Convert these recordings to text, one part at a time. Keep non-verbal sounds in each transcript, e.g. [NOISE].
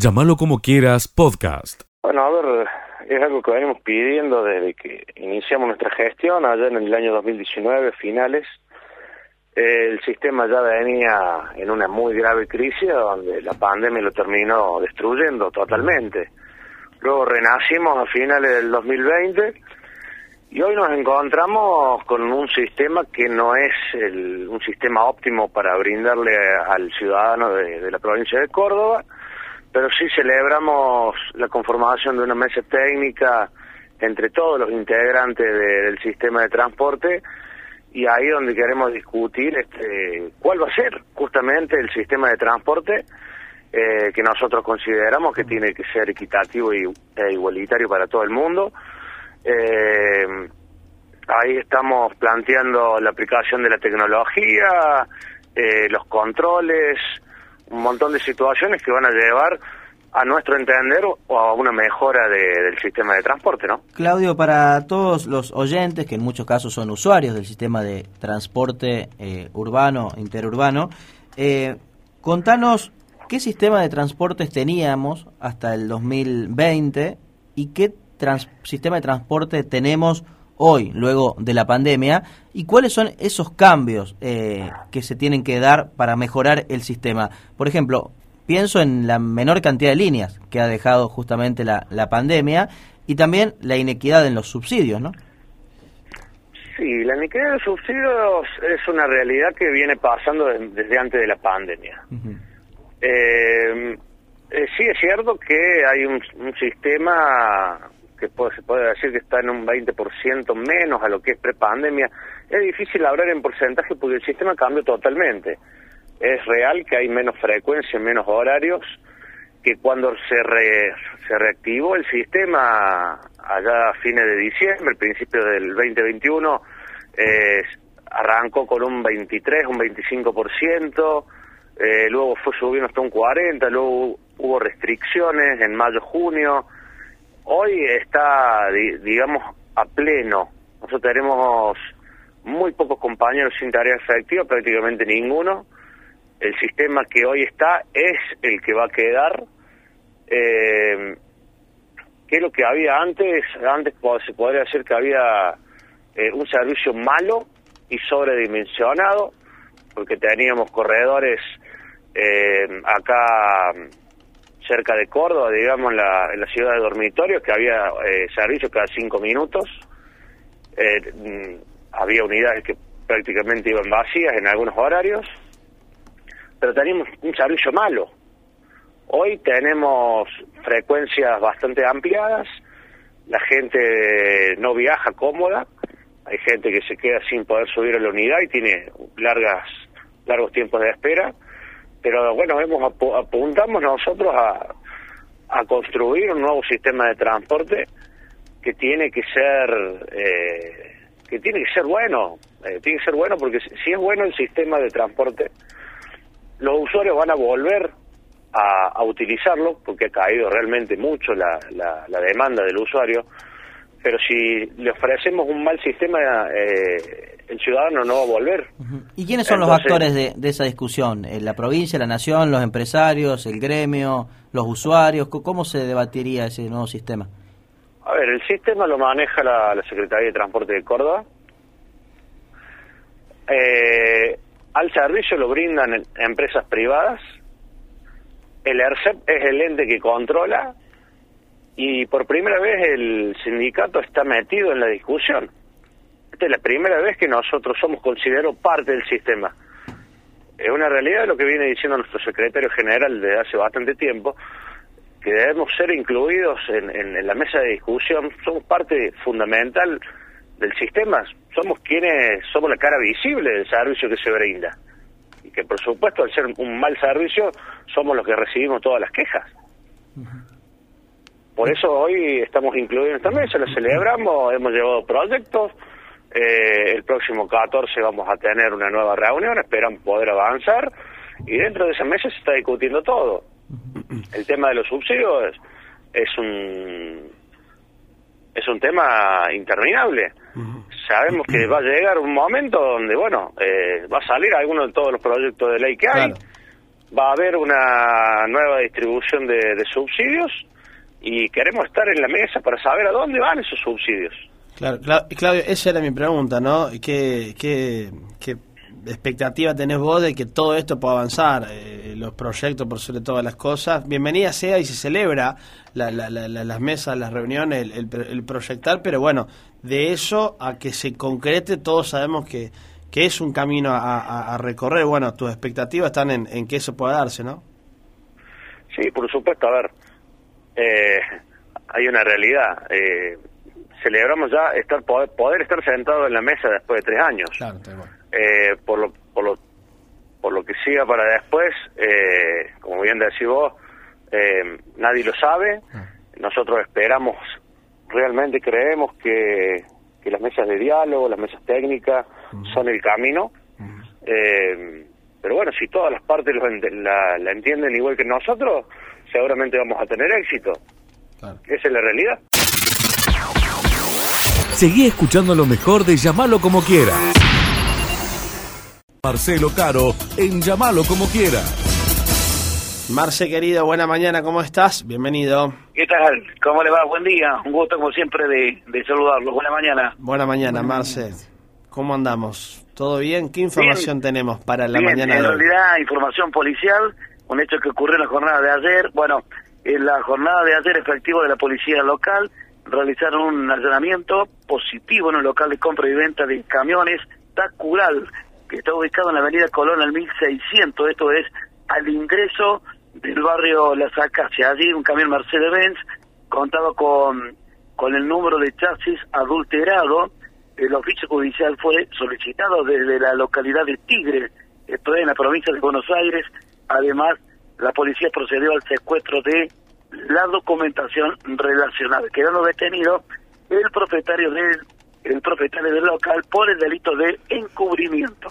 Llámalo como quieras, podcast. Bueno, a ver, es algo que venimos pidiendo desde que iniciamos nuestra gestión, allá en el año 2019, finales. El sistema ya venía en una muy grave crisis donde la pandemia lo terminó destruyendo totalmente. Luego renacimos a finales del 2020 y hoy nos encontramos con un sistema que no es un sistema óptimo para brindarle al ciudadano de la provincia de Córdoba pero sí celebramos la conformación de una mesa técnica entre todos los integrantes del sistema de transporte y ahí donde queremos discutir este cuál va a ser justamente el sistema de transporte eh, que nosotros consideramos que tiene que ser equitativo y, e igualitario para todo el mundo. Eh, ahí estamos planteando la aplicación de la tecnología, eh, los controles, un montón de situaciones que van a llevar a nuestro entender o a una mejora del sistema de transporte, ¿no? Claudio, para todos los oyentes, que en muchos casos son usuarios del sistema de transporte eh, urbano, interurbano, eh, contanos qué sistema de transportes teníamos hasta el 2020 y qué sistema de transporte tenemos hoy, luego de la pandemia, y cuáles son esos cambios eh, que se tienen que dar para mejorar el sistema. Por ejemplo, pienso en la menor cantidad de líneas que ha dejado justamente la, la pandemia y también la inequidad en los subsidios, ¿no? Sí, la inequidad de los subsidios es una realidad que viene pasando desde antes de la pandemia. Eh, eh, sí es cierto que hay un, un sistema que se puede decir que está en un 20% menos a lo que es prepandemia, es difícil hablar en porcentaje porque el sistema cambió totalmente. Es real que hay menos frecuencia, menos horarios, que cuando se, se reactivó el sistema allá a fines de diciembre, principio del 2021, eh, arrancó con un 23, un 25%, eh, luego fue subiendo hasta un 40%, luego hubo restricciones en mayo, junio, hoy está, digamos, a pleno. Nosotros tenemos muy pocos compañeros sin tarea efectiva, prácticamente ninguno. El sistema que hoy está es el que va a quedar. Eh, ¿Qué es lo que había antes? Antes se podría decir que había eh, un servicio malo y sobredimensionado, porque teníamos corredores eh, acá cerca de Córdoba, digamos, la, en la ciudad de dormitorios, que había eh, servicios cada cinco minutos. Eh, mm, había unidades que prácticamente iban vacías en algunos horarios, pero teníamos un servicio malo. Hoy tenemos frecuencias bastante ampliadas, la gente no viaja cómoda, hay gente que se queda sin poder subir a la unidad y tiene largas largos tiempos de espera pero bueno, hemos apuntamos nosotros a, a construir un nuevo sistema de transporte que tiene que ser eh, que tiene que ser bueno, eh, tiene que ser bueno porque si es bueno el sistema de transporte, los usuarios van a volver a, a utilizarlo porque ha caído realmente mucho la, la, la demanda del usuario, pero si le ofrecemos un mal sistema eh, el ciudadano no va a volver. ¿Y quiénes son los actores de, de esa discusión? Eh, ¿La provincia, la nación, los empresarios, el gremio, los usuarios? ¿Cómo se debatiría ese nuevo sistema? A ver, el sistema lo maneja la, Secretaría de Transporte de Córdoba. Eh, al servicio lo brindan empresas privadas. El ERCEP es el ente que controla y por primera vez el sindicato está metido en la discusión es la primera vez que nosotros somos considerados parte del sistema. Es una realidad lo que viene diciendo nuestro secretario general desde hace bastante tiempo, que debemos ser incluidos en, la mesa de discusión, somos parte fundamental del sistema, somos quienes somos la cara visible del servicio que se brinda. Y que por supuesto al ser un mal servicio somos los que recibimos todas las quejas. Por eso hoy estamos incluidos en esta mesa, lo celebramos, hemos llevado proyectos, eh, el próximo 14 vamos a tener una nueva reunión, esperan poder avanzar y dentro de ese mes se está discutiendo todo. El tema de los subsidios es, un es un tema interminable. Sabemos que va a llegar un momento donde, bueno, eh, va a salir alguno de todos los proyectos de ley que hay. va a haber una nueva distribución de, de subsidios y queremos estar en la mesa para saber a dónde van esos subsidios. Claro, Claudio, esa era mi pregunta, ¿no? ¿Qué, qué, qué expectativa tenés vos de que todo esto pueda avanzar? Eh, los proyectos, por sobre todas las cosas. Bienvenida sea y se celebra la, la, las mesas, las reuniones, el, el, proyectar, pero bueno, de eso a que se concrete, todos sabemos que, que es un camino a, a, recorrer. Bueno, tus expectativas están en, en, que eso pueda darse, ¿no? Sí, por supuesto. A ver, eh, hay una realidad. Eh, celebramos ya estar poder, poder estar sentado en la mesa después de tres años. eh, por, lo, por, lo, por lo que siga para después, eh, como bien decís vos, eh, nadie lo sabe. Ah. Nosotros esperamos, realmente creemos que, que las mesas de diálogo, las mesas técnicas, son el camino. eh, pero bueno, si todas las partes lo, la, la, entienden igual que nosotros, seguramente vamos a tener éxito. Esa es la realidad. Seguí escuchando lo mejor de Llamalo como quiera. Marcelo Caro en Llamalo como quiera. Marce, querido, buena mañana, ¿cómo estás? Bienvenido. ¿Qué tal? ¿Cómo le va? Buen día. Un gusto, como siempre, de, de saludarlos. Buena mañana. Buena mañana, Marce. ¿Cómo andamos? ¿Todo bien? ¿Qué información tenemos para la mañana en de hoy? En realidad, información policial, un hecho que ocurrió en la jornada de ayer. Bueno, en la jornada de ayer, efectivo de la policía local, realizaron un allanamiento positivo en un local de compra y venta de camiones, Tacural, que está ubicado en la avenida Colón al 1600, esto es al ingreso del barrio Las Acacias. Allí un camión Mercedes-Benz contado con, con el número de chasis adulterado. El oficio judicial fue solicitado desde la localidad de Tigre, esto es en la provincia de Buenos Aires. Además, la policía procedió al secuestro de la documentación relacionada, quedando detenido el propietario del el propietario del local por el delito de encubrimiento.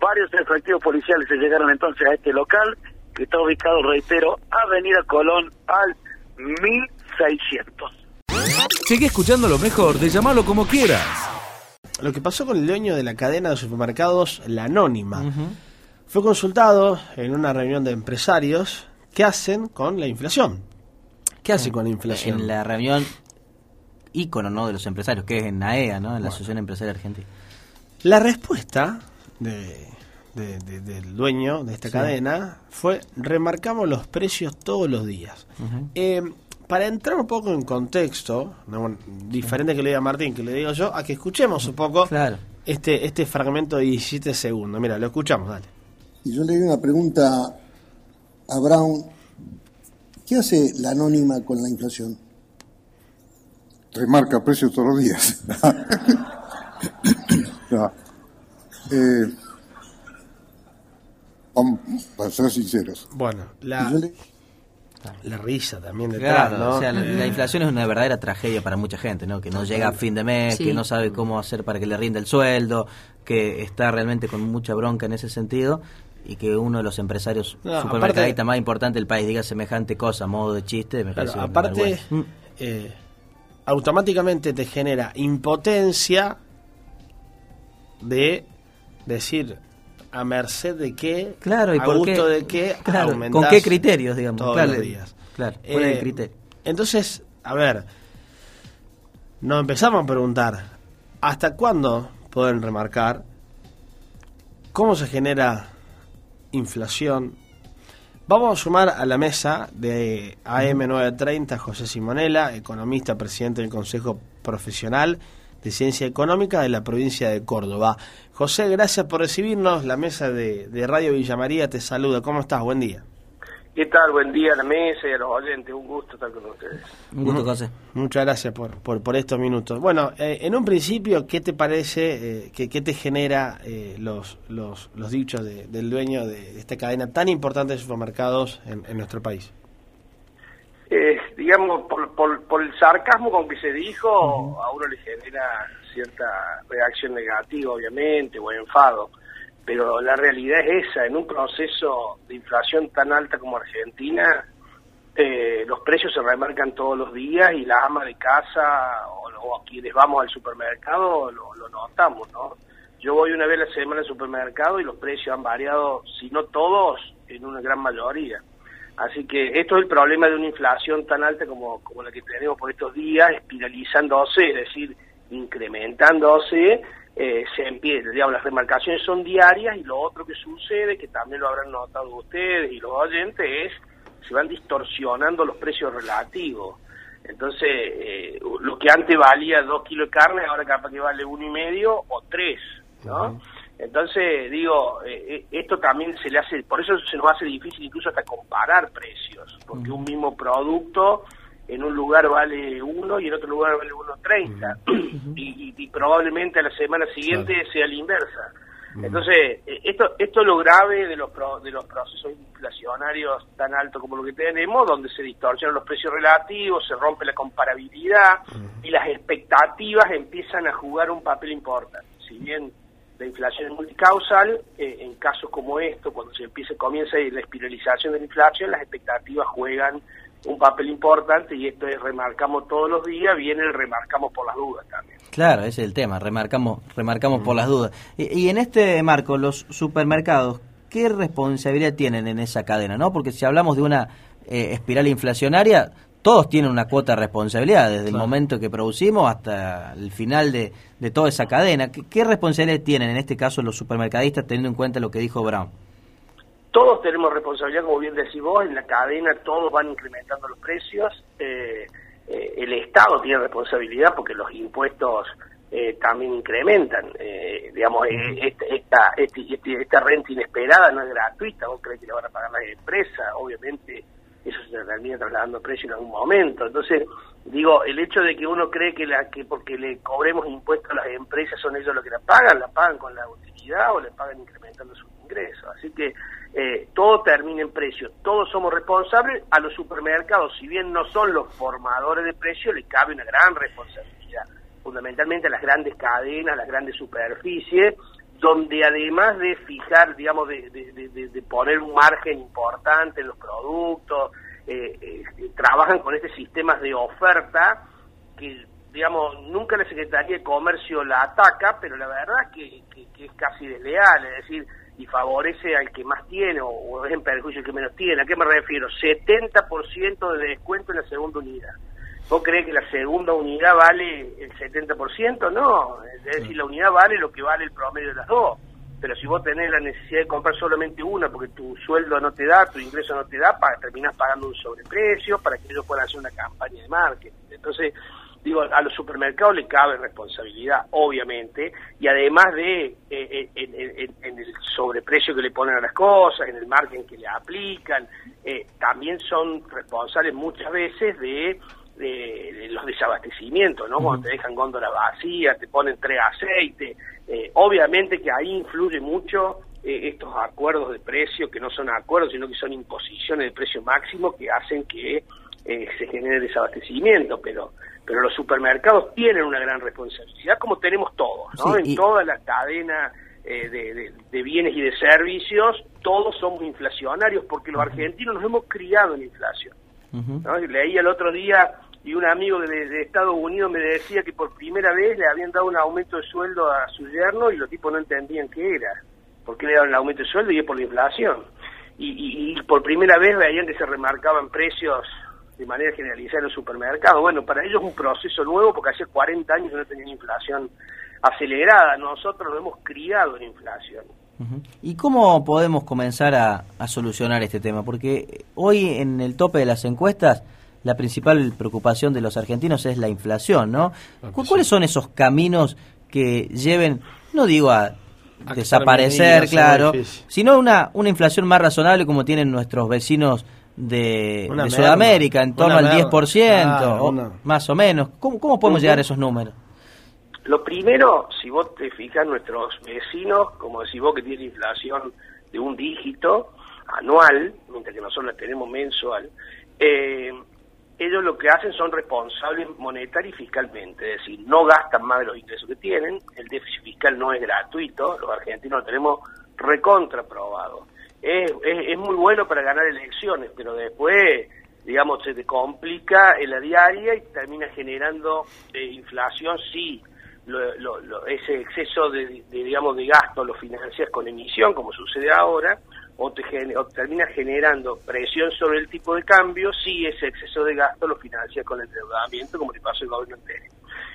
Varios efectivos policiales se llegaron entonces a este local, que está ubicado, reitero, Avenida Colón al 1600. Sigue escuchando lo mejor de llamarlo como quieras. Lo que pasó con el dueño de la cadena de supermercados La Anónima. Fue consultado en una reunión de empresarios qué hacen con la inflación. ¿Qué hace con la inflación? En la reunión ícono ¿no? de los empresarios, que es en AEA, ¿no? en la Asociación Empresaria Argentina. La respuesta de, del dueño de esta cadena fue remarcamos los precios todos los días. Eh, para entrar un poco en contexto, diferente que le diga Martín, que le digo yo, a que escuchemos un poco este, este fragmento de 17 segundos. Mira, lo escuchamos, dale. Y yo le di una pregunta a Brown ¿Qué hace la anónima con la inflación? Remarca precios todos los días. [LAUGHS] no. eh, vamos, para ser sinceros. Bueno, la, la risa también detrás, claro, ¿no? o sea, la, la, inflación es una verdadera tragedia para mucha gente, ¿no? Que no llega a fin de mes, sí. que no sabe cómo hacer para que le rinda el sueldo, que está realmente con mucha bronca en ese sentido y que uno de los empresarios no, supermercadistas más importantes del país diga semejante cosa modo de chiste. Me claro, aparte, eh, automáticamente te genera impotencia de decir a merced de qué, claro, y a por gusto qué, de qué, [LAUGHS] claro, con qué criterios, digamos, todos claro, los días. Claro, ¿cuál eh, es el criterio? Entonces, a ver, nos empezamos a preguntar, ¿hasta cuándo pueden remarcar cómo se genera inflación. Vamos a sumar a la mesa de AM930 José Simonela, economista, presidente del Consejo Profesional de Ciencia Económica de la provincia de Córdoba. José, gracias por recibirnos. La mesa de, de Radio Villa María te saluda. ¿Cómo estás? Buen día. ¿Qué tal? Buen día a la mesa y a los oyentes. Un gusto estar con ustedes. Un gusto, José. Muchas gracias por, por, por estos minutos. Bueno, eh, en un principio, ¿qué te parece, eh, que, qué te genera eh, los, los, los dichos de, del dueño de esta cadena tan importante de supermercados en, en nuestro país? Eh, digamos, por, por, por, el sarcasmo con que se dijo, uh -huh. a uno le genera cierta reacción negativa, obviamente, o enfado pero la realidad es esa, en un proceso de inflación tan alta como Argentina, eh, los precios se remarcan todos los días y la ama de casa o, o quienes vamos al supermercado lo, lo, notamos, ¿no? Yo voy una vez a la semana al supermercado y los precios han variado, si no todos, en una gran mayoría. Así que esto es el problema de una inflación tan alta como, como la que tenemos por estos días, espiralizándose, es decir, incrementándose, eh, se empieza, digamos, las remarcaciones son diarias y lo otro que sucede, que también lo habrán notado ustedes y los oyentes, es se van distorsionando los precios relativos. Entonces, eh, lo que antes valía dos kilos de carne, ahora capaz que vale uno y medio o tres, ¿no? Entonces, digo, eh, eh, esto también se le hace, por eso se nos hace difícil incluso hasta comparar precios, porque un mismo producto en un lugar vale uno y en otro lugar vale 1.30 [CLEARS THROAT] y, y, y probablemente a la semana siguiente sea la inversa. Entonces, eh, esto esto es lo grave de los de los procesos inflacionarios tan altos como lo que tenemos, donde se distorsionan los precios relativos, se rompe la comparabilidad y las expectativas empiezan a jugar un papel importante. Si bien la inflación es multicausal, eh, en casos como esto, cuando se empieza comienza la espiralización de la inflación, las expectativas juegan un papel importante y esto es remarcamos todos los días, viene el remarcamos por las dudas también. Claro, ese es el tema, remarcamos, remarcamos por las dudas. Y, y, en este marco, los supermercados, ¿qué responsabilidad tienen en esa cadena? no Porque si hablamos de una eh, espiral inflacionaria, todos tienen una cuota de responsabilidad, desde claro. el momento que producimos hasta el final de, de toda esa cadena. ¿Qué, ¿Qué, responsabilidad tienen en este caso los supermercadistas teniendo en cuenta lo que dijo Brown? Todos tenemos responsabilidad, como bien decís vos, en la cadena todos van incrementando los precios. Eh, eh, el Estado tiene responsabilidad porque los impuestos eh, también incrementan. Eh, digamos, este, esta, este, este, esta renta inesperada no es gratuita, vos crees que la van a pagar las empresas, obviamente eso se termina trasladando precio en algún momento. Entonces, digo, el hecho de que uno cree que, la, que porque le cobremos impuestos a las empresas son ellos los que la pagan, la pagan con la utilidad o le pagan incrementando sus ingresos. Así que eh, todo termina en precio, todos somos responsables, a los supermercados, si bien no son los formadores de precios, le cabe una gran responsabilidad, fundamentalmente a las grandes cadenas, las grandes superficies, donde además de fijar, digamos, de, de, poner un margen importante en los productos, eh, eh, trabajan con este sistemas de oferta que, digamos, nunca la Secretaría de Comercio la ataca, pero la verdad que, que es casi desleal, es decir, y favorece al que más tiene o, o es en perjuicio al que menos tiene. ¿A qué me refiero? 70% de descuento en la segunda unidad. ¿Vos crees que la segunda unidad vale el 70%? No, es decir, la unidad vale lo que vale el promedio de las dos. Pero si vos tenés la necesidad de comprar solamente una porque tu sueldo no te da, tu ingreso no te da, para, terminás pagando un sobreprecio para que ellos puedan hacer una campaña de marketing. Entonces, digo, a los supermercados le cabe responsabilidad, obviamente, y además de eh, eh, en, en, en, el sobreprecio que le ponen a las cosas, en el margen que le aplican, eh, también son responsables muchas veces de, de, de los desabastecimientos, ¿no? Uh -huh. Cuando te dejan góndola vacía, te ponen tres aceites, eh, obviamente que ahí influye mucho eh, estos acuerdos de precio, que no son acuerdos, sino que son imposiciones de precio máximo que hacen que se genere desabastecimiento, pero pero los supermercados tienen una gran responsabilidad, como tenemos todos, ¿no? Sí, en y... toda la cadena eh, de, de, de, bienes y de servicios, todos somos inflacionarios, porque los argentinos nos hemos criado en inflación. Uh -huh. ¿no? Leí el otro día y un amigo de, de, Estados Unidos me decía que por primera vez le habían dado un aumento de sueldo a su yerno y los tipos no entendían qué era, por qué le daban el aumento de sueldo y es por la inflación. Y, y, y por primera vez veían que se remarcaban precios de manera generalizada en los supermercados. Bueno, para ellos es un proceso nuevo porque hace 40 años no tenían inflación acelerada. Nosotros lo hemos criado en inflación. ¿Y cómo podemos comenzar a, a, solucionar este tema? Porque hoy en el tope de las encuestas la principal preocupación de los argentinos es la inflación, ¿no? ¿Cuáles son esos caminos que lleven, no digo a, a desaparecer, claro, sino una, una inflación más razonable como tienen nuestros vecinos de, de Sudamérica, en torno al 10%, claro, o, más o menos. ¿Cómo, cómo podemos uh -huh. llegar a esos números? Lo primero, si vos te fijas, nuestros vecinos, como decís vos, que tienen inflación de un dígito anual, mientras que nosotros la tenemos mensual, eh, ellos lo que hacen son responsables monetaria y fiscalmente, es decir, no gastan más de los ingresos que tienen, el déficit fiscal no es gratuito, los argentinos lo tenemos recontraprobado es, es, muy bueno para ganar elecciones, pero después, digamos, se te complica en la diaria y termina generando eh, inflación, sí, lo, lo, lo, ese exceso de, digamos, de gasto lo financias con emisión, como sucede ahora, o, te gene- o termina generando presión sobre el tipo de cambio si ese exceso de gasto lo financia con el endeudamiento, como le pasó al gobierno anterior.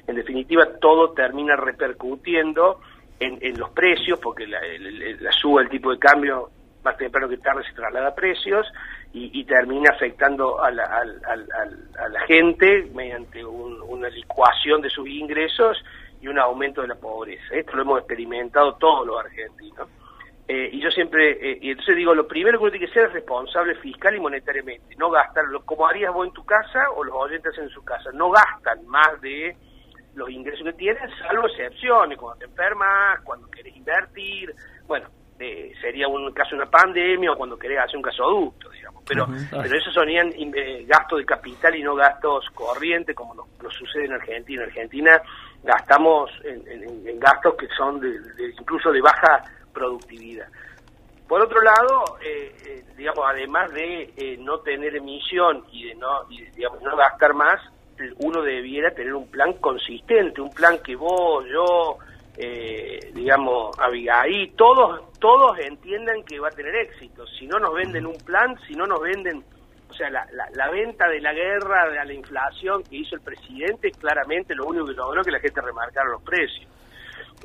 En definitiva, todo termina repercutiendo en, en los precios, porque la, el- el- la suba del tipo de cambio más temprano que tarde se traslada a precios y, termina afectando a la, al- a la gente mediante un- una licuación de sus ingresos y un aumento de la pobreza. Esto lo hemos experimentado todos los argentinos. Eh, y yo siempre, eh, y entonces digo, lo primero que uno tiene que ser es responsable fiscal y monetariamente, no gastar, como harías vos en tu casa o los oyentes en su casa, no gastan más de los ingresos que tienen, salvo excepciones, cuando te enfermas, cuando querés invertir, bueno, eh, sería un caso de una pandemia o cuando querés hacer un gasoducto, digamos, pero, pero esos sonían eh, gastos de capital y no gastos corrientes como nos, nos sucede en Argentina. En Argentina gastamos en, en- en gastos que son de- de- incluso de baja productividad. Por otro lado, eh, eh, digamos, además de eh, no tener emisión y de no, y, digamos, no gastar más, uno debiera tener un plan consistente, un plan que vos, yo, eh, digamos, Abigail, todos, todos entiendan que va a tener éxito. Si no nos venden un plan, si no nos venden, o sea, la, la, la venta de la guerra, de la inflación que hizo el presidente, claramente lo único que logró que la gente remarcara los precios.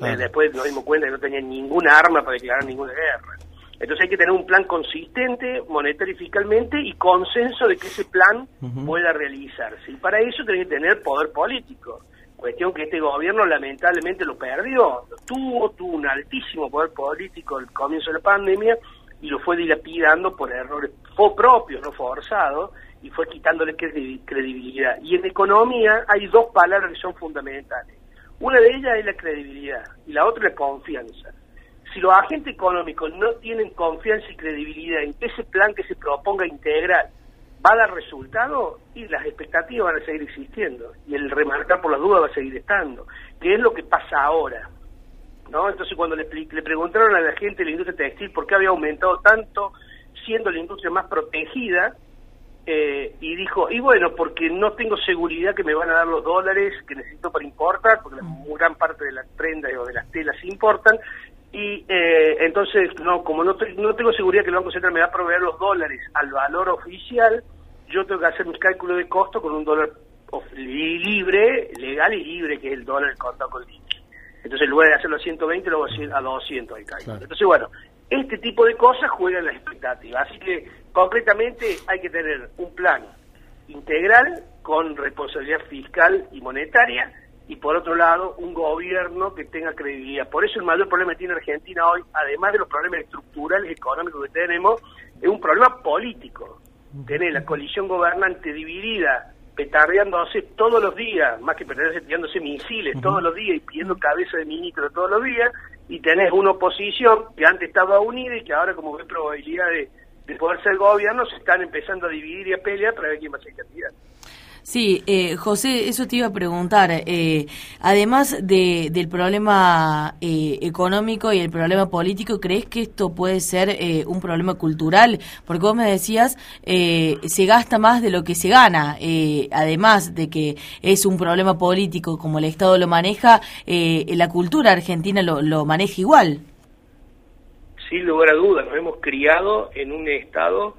Eh, después nos dimos cuenta que no tenían ninguna arma para declarar ninguna guerra. Entonces hay que tener un plan consistente, monetario y fiscalmente, y consenso de que ese plan pueda realizarse. Y para eso tiene que tener poder político. Cuestión que este gobierno lamentablemente lo perdió. Tuvo, tuvo un altísimo poder político al comienzo de la pandemia y lo fue dilapidando por errores propios, no forzados, y fue quitándole credi- credibilidad. Y en economía hay dos palabras que son fundamentales. Una de ellas es la credibilidad y la otra es la confianza. Si los agentes económicos no tienen confianza y credibilidad en que ese plan que se proponga integral va a dar resultado, y las expectativas van a seguir existiendo y el remarcar por las dudas va a seguir estando, que es lo que pasa ahora. ¿no? Entonces cuando le, le preguntaron a la gente de la industria textil por qué había aumentado tanto, siendo la industria más protegida, eh, y dijo, y bueno, porque no tengo seguridad que me van a dar los dólares que necesito para importar, porque la gran parte de las prendas o de las telas se importan, y eh, entonces, no como no, no tengo seguridad que el Banco Central me va a proveer los dólares al valor oficial, yo tengo que hacer mis cálculos de costo con un dólar libre, legal y libre, que es el dólar contado con liqui. Entonces, en lugar de hacerlo a 120, lo voy a hacer a 200 el cálculo. Entonces, bueno, este tipo de cosas juegan las expectativas. Así que, concretamente, hay que tener un plan integral con responsabilidad fiscal y monetaria y, por otro lado, un gobierno que tenga credibilidad. Por eso el mayor problema que tiene Argentina hoy, además de los problemas estructurales económicos que tenemos, es un problema político. Tener la coalición gobernante dividida, petardeándose todos los días, más que petardeándose, tirándose misiles todos los días y pidiendo cabeza de ministro todos los días, y tenés una oposición que antes estaba unida y que ahora, como ve probabilidad de, de poder ser gobierno, se están empezando a dividir y a pelear para ver quién va a ser candidato. Sí, eh, José, eso te iba a preguntar. Eh, además de, del problema eh, económico y el problema político, ¿crees que esto puede ser eh, un problema cultural? Porque vos me decías, eh, se gasta más de lo que se gana. Eh, además de que es un problema político como el Estado lo maneja, la cultura argentina lo, lo maneja igual. sin lugar a dudas, nos hemos criado en un Estado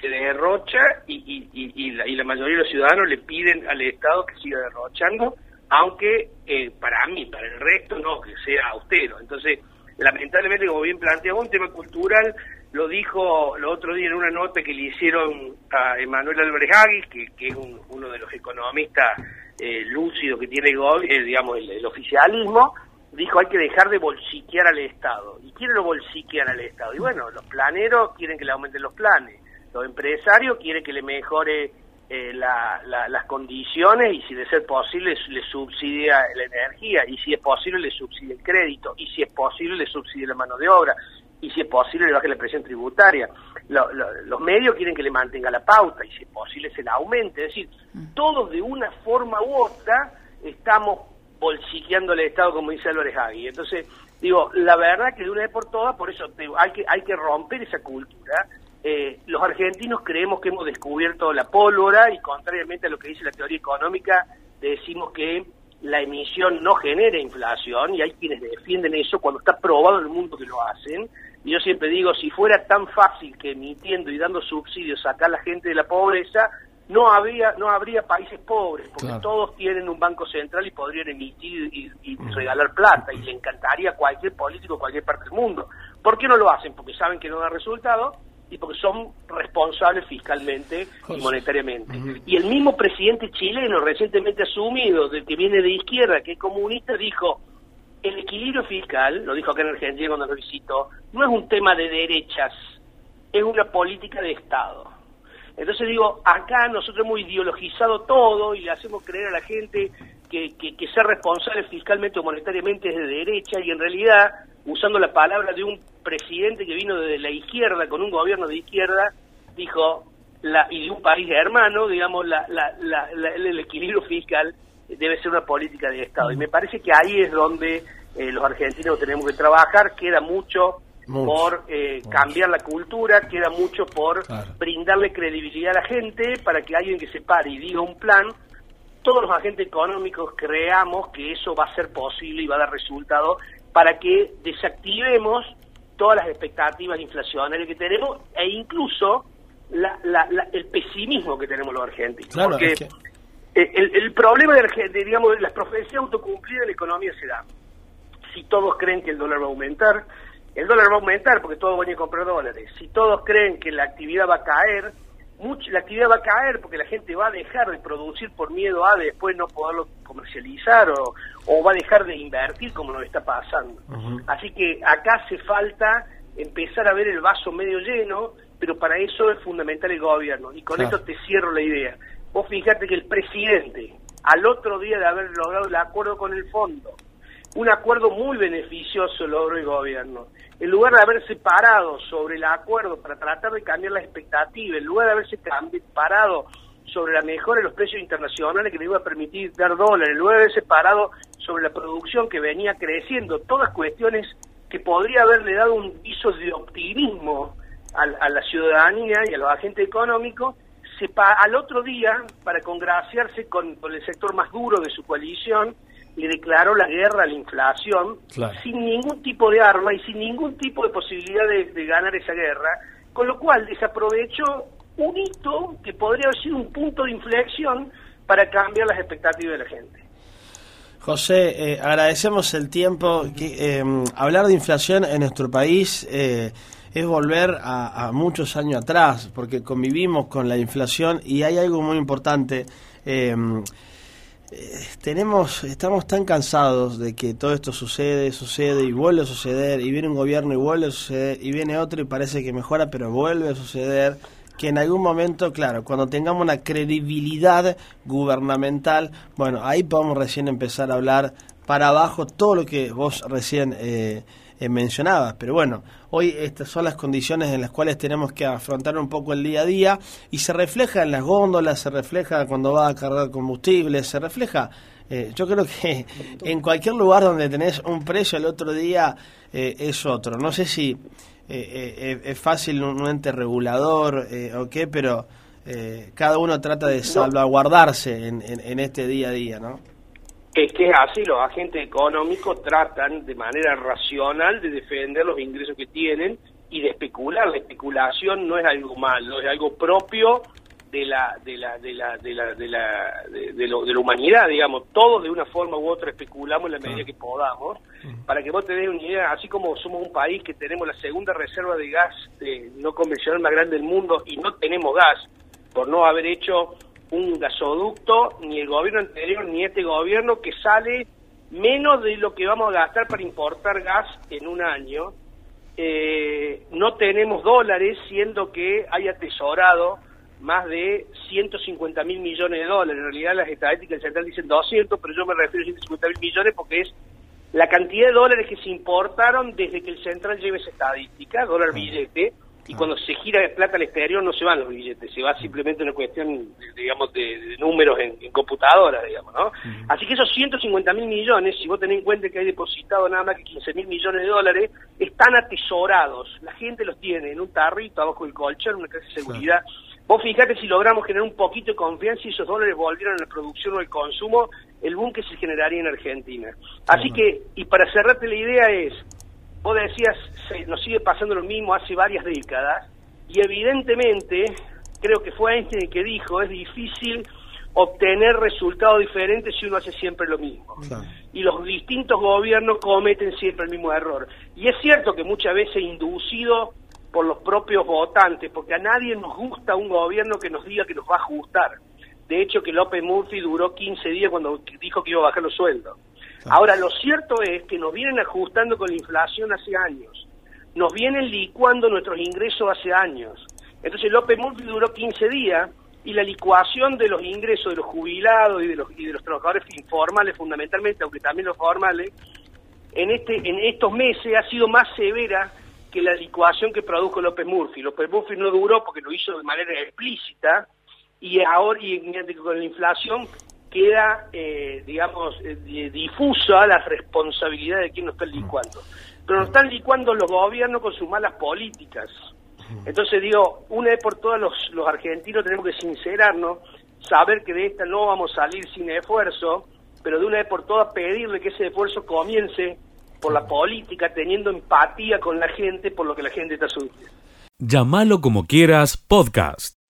que derrocha y, y, y, la, y la mayoría de los ciudadanos le piden al Estado que siga derrochando, aunque eh, para mí, para el resto, no, que sea austero. Entonces, lamentablemente, como bien planteaba, un tema cultural, lo dijo el otro día en una nota que le hicieron a Emanuel Álvarez Agui, que, que es un- uno de los economistas eh, lúcidos que tiene eh, digamos, el, el oficialismo, dijo hay que dejar de bolsiquear al Estado. ¿Y quién lo bolsiquean al Estado? Y bueno, los planeros quieren que le aumenten los planes, los empresarios quieren que le mejore eh, la- la- las condiciones y si de ser posible le subsidia la energía y si es posible le subsidia el crédito y si es posible le subsidia la mano de obra y si es posible le baje la presión tributaria. Lo- lo- los medios quieren que le mantenga la pauta y si es posible se la aumente. Es decir, todos de una forma u otra estamos bolsiqueando al Estado, como dice Álvarez Agui. Entonces, digo, la verdad que de una vez por todas, por eso digo, hay que hay que romper esa cultura. Eh, los argentinos creemos que hemos descubierto la pólvora y contrariamente a lo que dice la teoría económica, decimos que la emisión no genera inflación y hay quienes defienden eso cuando está probado en el mundo que lo hacen. Y yo siempre digo, si fuera tan fácil que emitiendo y dando subsidios sacar a la gente de la pobreza, no habría no habría países pobres, porque Claro. todos tienen un banco central y podrían emitir y, y regalar plata, y le encantaría a cualquier político de cualquier parte del mundo. ¿Por qué no lo hacen? Porque saben que no da resultado y porque son responsables fiscalmente y monetariamente. Y el mismo presidente chileno recientemente asumido, del que viene de izquierda, que es comunista, dijo, el equilibrio fiscal, lo dijo acá en Argentina cuando lo visitó, no es un tema de derechas, es una política de Estado. Entonces digo, acá nosotros hemos ideologizado todo y le hacemos creer a la gente que, que, que ser responsable fiscalmente o monetariamente es de derecha y en realidad, usando la palabra de un presidente que vino de la izquierda, con un gobierno de izquierda, dijo, la, y de un país hermano, digamos, la, la, la- la- el equilibrio fiscal debe ser una política de Estado. Y me parece que ahí es donde eh, los argentinos tenemos que trabajar, queda mucho Mucho. por eh, cambiar la cultura, queda mucho por Claro. brindarle credibilidad a la gente para que alguien que se pare y diga un plan, todos los agentes económicos creamos que eso va a ser posible y va a dar resultado para que desactivemos todas las expectativas inflacionarias que tenemos e incluso la- la- la- el pesimismo que tenemos los argentinos. Claro, Porque es que- eh, el, el problema de, digamos, de las profecías autocumplidas en la economía se da. Si todos creen que el dólar va a aumentar, el dólar va a aumentar porque todos van a comprar dólares. Si todos creen que la actividad va a caer, mucho, la actividad va a caer porque la gente va a dejar de producir por miedo a después no poderlo comercializar o, o va a dejar de invertir como nos está pasando. Así que acá hace falta empezar a ver el vaso medio lleno, pero para eso es fundamental el gobierno. Y con Claro. esto te cierro la idea. Vos fíjate que el presidente, al otro día de haber logrado el acuerdo con el fondo, un acuerdo muy beneficioso logró el gobierno. En lugar de haberse parado sobre el acuerdo para tratar de cambiar la expectativa, en lugar de haberse parado sobre la mejora de los precios internacionales que le iba a permitir dar dólares, en lugar de haberse parado sobre la producción que venía creciendo, todas cuestiones que podría haberle dado un viso de optimismo al- a, la ciudadanía y a los agentes económicos, se al otro día, para congraciarse con, con el sector más duro de su coalición, le declaró la guerra a la inflación Claro. sin ningún tipo de arma y sin ningún tipo de posibilidad de, de ganar esa guerra, con lo cual desaprovechó un hito que podría haber sido un punto de inflexión para cambiar las expectativas de la gente. José, eh, agradecemos el tiempo. Que, eh, hablar de inflación en nuestro país eh, es volver a, a muchos años atrás, porque convivimos con la inflación y hay algo muy importante. Eh, tenemos, estamos tan cansados de que todo esto sucede, sucede y vuelve a suceder, y viene un gobierno y vuelve a suceder, y viene otro y parece que mejora, pero vuelve a suceder, que en algún momento, claro, cuando tengamos una credibilidad gubernamental, bueno, ahí podemos recién empezar a hablar para abajo todo lo que vos recién eh, eh, mencionabas. Pero bueno, hoy estas son las condiciones en las cuales tenemos que afrontar un poco el día a día y se refleja en las góndolas, se refleja cuando va a cargar combustible, se refleja. eh, yo creo que en cualquier lugar donde tenés un precio el otro día eh, es otro. No sé si eh, eh, es fácil un, ente regulador eh, o qué, pero eh, cada uno trata de salvaguardarse en, en, en este día a día, ¿no? Es que es así, los agentes económicos tratan de manera racional de defender los ingresos que tienen y de especular. La especulación no es algo malo, es algo propio de la de la de la de la de la de, de lo- de la humanidad, digamos. Todos de una forma u otra especulamos en la medida que podamos. Para que vos te des una idea, así como somos un país que tenemos la segunda reserva de gas eh, no convencional más grande del mundo y no tenemos gas por no haber hecho un gasoducto, ni el gobierno anterior ni este gobierno, que sale menos de lo que vamos a gastar para importar gas en un año. Eh, no tenemos dólares, siendo que hay atesorado más de 150 mil millones de dólares. En realidad las estadísticas del central dicen 200, pero yo me refiero a 150 mil millones porque es la cantidad de dólares que se importaron desde que el central lleve esa estadística, dólar billete, y cuando se gira de plata al exterior no se van los billetes, se va simplemente una cuestión, digamos, de, de números en, en computadora, digamos, ¿no? Así que esos 150 mil millones, si vos tenés en cuenta que hay depositado nada más que 15 mil millones de dólares, están atesorados, la gente los tiene en un tarrito abajo del colchón, una clase de seguridad. Vos fijate si logramos generar un poquito de confianza y esos dólares volvieran a la producción o al consumo, el boom que se generaría en Argentina. Así que, y para cerrarte la idea es, vos decías, se, nos sigue pasando lo mismo hace varias décadas, y evidentemente, creo que fue Einstein el que dijo, es difícil obtener resultados diferentes si uno hace siempre lo mismo. Y los distintos gobiernos cometen siempre el mismo error. Y es cierto que muchas veces inducido por los propios votantes, porque a nadie nos gusta un gobierno que nos diga que nos va a ajustar. De hecho, que López Murphy duró 15 días cuando dijo que iba a bajar los sueldos. Ahora, lo cierto es que nos vienen ajustando con la inflación hace años. Nos vienen licuando nuestros ingresos hace años. Entonces, López Murphy duró 15 días y la licuación de los ingresos de los jubilados y de los, y de los trabajadores informales, fundamentalmente, aunque también los formales, en, este, en estos meses ha sido más severa que la licuación que produjo López Murphy. López Murphy no duró porque lo hizo de manera explícita y ahora y con la inflación queda, eh, digamos, eh, difusa la responsabilidad de quien nos está licuando. Pero nos están licuando los gobiernos con sus malas políticas. Entonces digo, una vez por todas los, los argentinos tenemos que sincerarnos, saber que de esta no vamos a salir sin esfuerzo, pero de una vez por todas pedirle que ese esfuerzo comience por la política, teniendo empatía con la gente por lo que la gente está sufriendo. Llámalo como quieras, podcast.